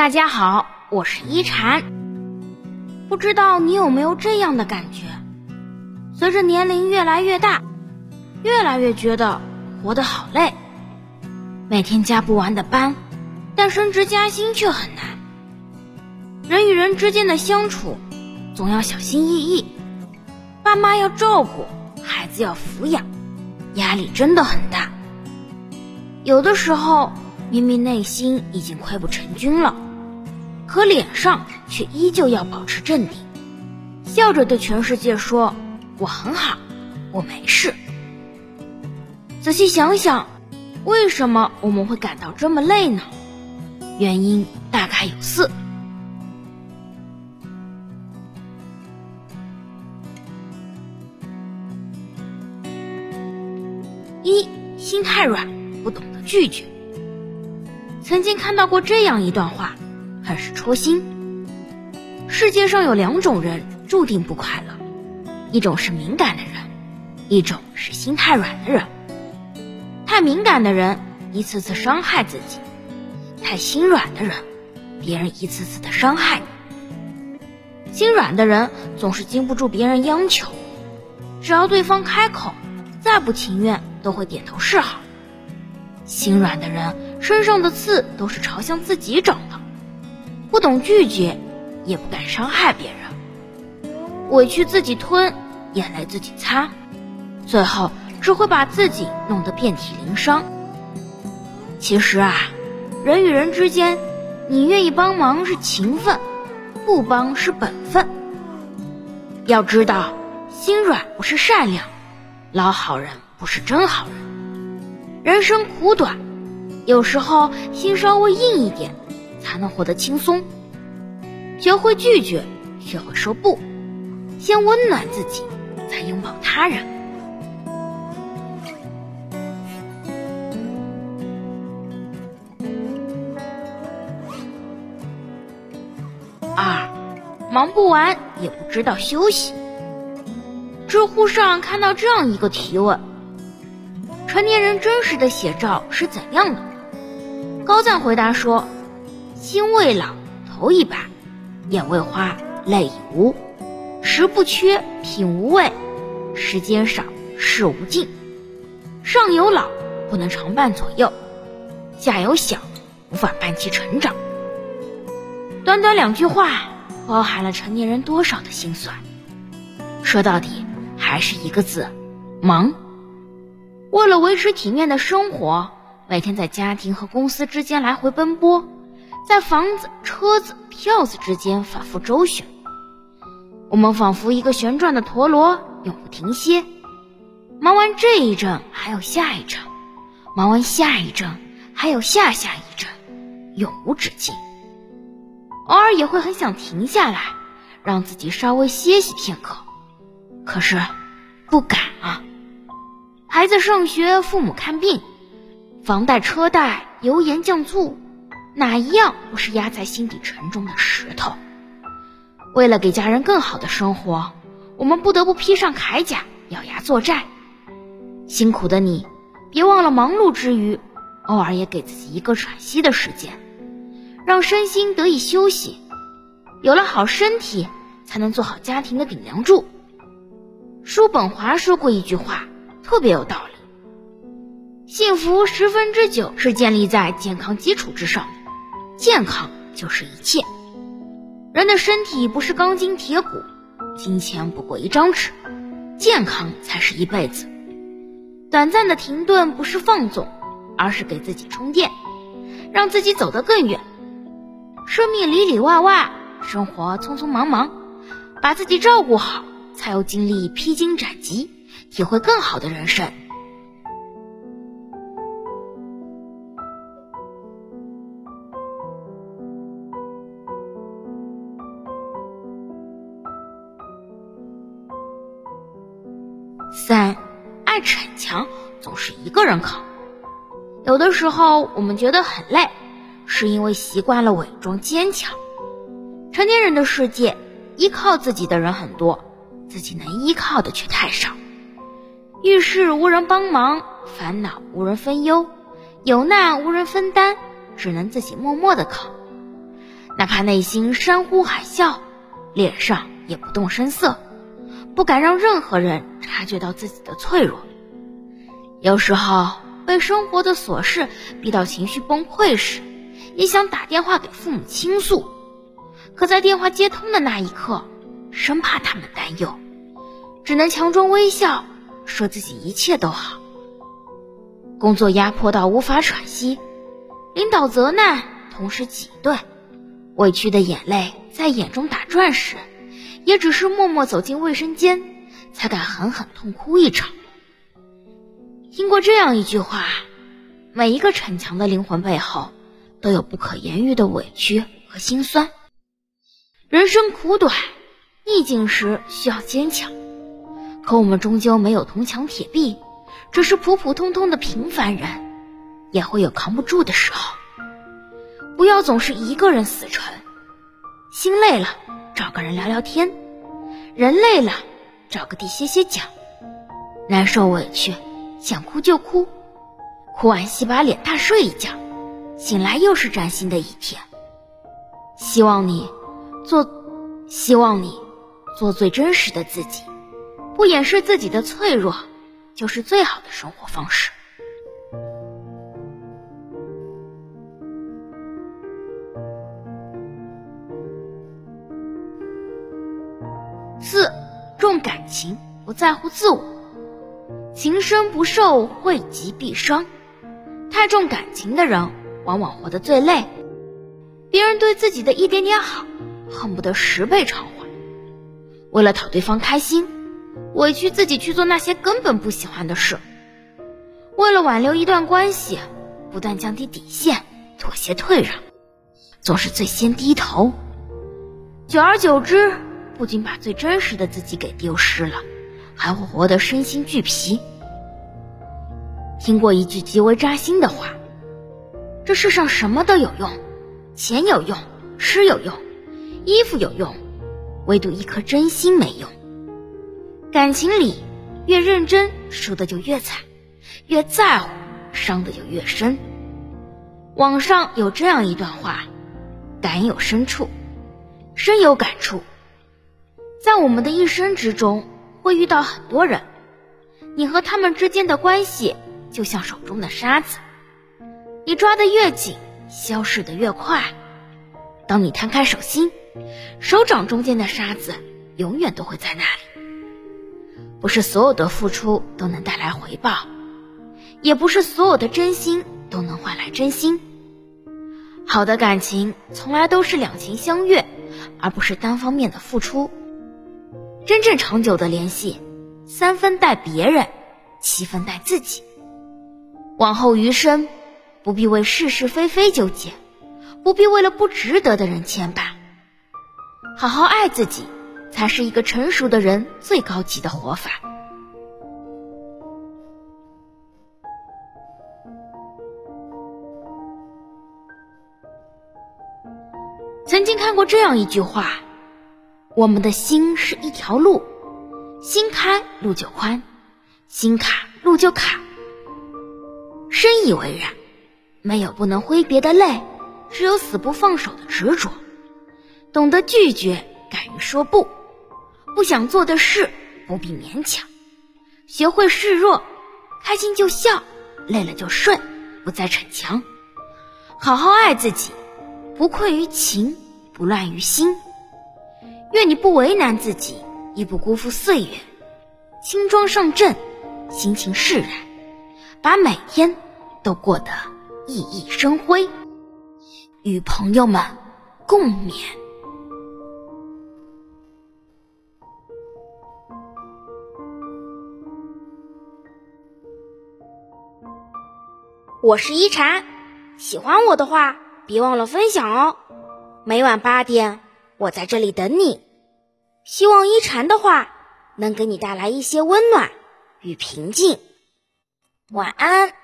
大家好，我是一禅。不知道你有没有这样的感觉？随着年龄越来越大，越来越觉得活得好累，每天加不完的班，但升职加薪却很难。人与人之间的相处，总要小心翼翼，爸妈要照顾，孩子要抚养，压力真的很大。有的时候，明明内心已经溃不成军了。可脸上却依旧要保持镇定，笑着对全世界说：“我很好，我没事。”仔细想想，为什么我们会感到这么累呢？原因大概有四：一、心太软，不懂得拒绝。曾经看到过这样一段话。很是戳心。世界上有两种人注定不快乐，一种是敏感的人，一种是心太软的人。太敏感的人一次次伤害自己，太心软的人，别人一次次的伤害你。心软的人总是经不住别人央求，只要对方开口，再不情愿都会点头示好。心软的人身上的刺都是朝向自己长。不懂拒绝，也不敢伤害别人，委屈自己吞，眼泪自己擦，最后只会把自己弄得遍体鳞伤。其实啊，人与人之间，你愿意帮忙是情分，不帮是本分。要知道，心软不是善良，老好人不是真好人。人生苦短，有时候心稍微硬一点。才能活得轻松。学会拒绝，学会说不，先温暖自己，再拥抱他人。二，忙不完也不知道休息。知乎上看到这样一个提问：成年人真实的写照是怎样的？高赞回答说。心未老，头已白；眼未花，泪已无。食不缺，品无味；时间少，事无尽。上有老，不能常伴左右；下有小，无法伴其成长。短短两句话，包含了成年人多少的心酸。说到底，还是一个字：忙。为了维持体面的生活，每天在家庭和公司之间来回奔波。在房子、车子、票子之间反复周旋，我们仿佛一个旋转的陀螺，永不停歇。忙完这一阵，还有下一阵；忙完下一阵，还有下下一阵，永无止境。偶尔也会很想停下来，让自己稍微歇息片刻，可是不敢啊。孩子上学，父母看病，房贷车贷，油盐酱醋。哪一样不是压在心底沉重的石头？为了给家人更好的生活，我们不得不披上铠甲，咬牙作战。辛苦的你，别忘了忙碌之余，偶尔也给自己一个喘息的时间，让身心得以休息。有了好身体，才能做好家庭的顶梁柱。叔本华说过一句话，特别有道理：幸福十分之九是建立在健康基础之上。健康就是一切。人的身体不是钢筋铁骨，金钱不过一张纸，健康才是一辈子。短暂的停顿不是放纵，而是给自己充电，让自己走得更远。生命里里外外，生活匆匆忙忙，把自己照顾好，才有精力披荆斩棘，体会更好的人生。三，爱逞强总是一个人扛。有的时候我们觉得很累，是因为习惯了伪装坚强。成年人的世界，依靠自己的人很多，自己能依靠的却太少。遇事无人帮忙，烦恼无人分忧，有难无人分担，只能自己默默的扛。哪怕内心山呼海啸，脸上也不动声色，不敢让任何人察觉到自己的脆弱。有时候被生活的琐事逼到情绪崩溃时，也想打电话给父母倾诉，可在电话接通的那一刻，生怕他们担忧，只能强装微笑，说自己一切都好。工作压迫到无法喘息，领导责难，同事挤兑，委屈的眼泪在眼中打转时，也只是默默走进卫生间，才敢狠狠痛哭一场。听过这样一句话：每一个逞强的灵魂背后，都有不可言喻的委屈和心酸。人生苦短，逆境时需要坚强，可我们终究没有铜墙铁壁。只是普普通通的平凡人，也会有扛不住的时候。不要总是一个人死撑，心累了找个人聊聊天，人累了找个地歇歇脚，难受委屈想哭就哭，哭完洗把脸大睡一觉，醒来又是崭新的一天。希望你做，希望你做最真实的自己，不掩饰自己的脆弱。就是最好的生活方式。感情，不在乎自我。情深不寿，惠及必伤。太重感情的人，往往活得最累。别人对自己的一点点好，恨不得十倍偿还。为了讨对方开心。委屈自己去做那些根本不喜欢的事，为了挽留一段关系，不断降低底线，妥协退让，总是最先低头。久而久之，不仅把最真实的自己给丢失了，还会活得身心俱疲。听过一句极为扎心的话：这世上什么都有用，钱有用，吃有用，衣服有用，唯独一颗真心没用。感情里，越认真输的就越惨，越在乎伤的就越深。网上有这样一段话，感有深处，深有感触。在我们的一生之中，会遇到很多人，你和他们之间的关系就像手中的沙子，你抓得越紧，消失得越快。当你摊开手心，手掌中间的沙子永远都会在那里。不是所有的付出都能带来回报，也不是所有的真心都能换来真心。好的感情从来都是两情相悦，而不是单方面的付出。真正长久的联系，三分待别人，七分待自己。往后余生，不必为是是非非纠结，不必为了不值得的人牵绊，好好爱自己。才是一个成熟的人最高级的活法。曾经看过这样一句话：“我们的心是一条路，心开路就宽，心卡路就卡。”深以为然。没有不能挥别的泪，只有死不放手的执着。懂得拒绝，敢于说不。不想做的事不必勉强，学会示弱，开心就笑，累了就睡，不再逞强，好好爱自己，不困于情，不乱于心。愿你不为难自己，亦不辜负岁月，轻装上阵，心情释然，把每天都过得熠熠生辉，与朋友们共勉。我是一禅，喜欢我的话，别忘了分享哦。每晚八点，我在这里等你。希望一禅的话能给你带来一些温暖与平静。晚安。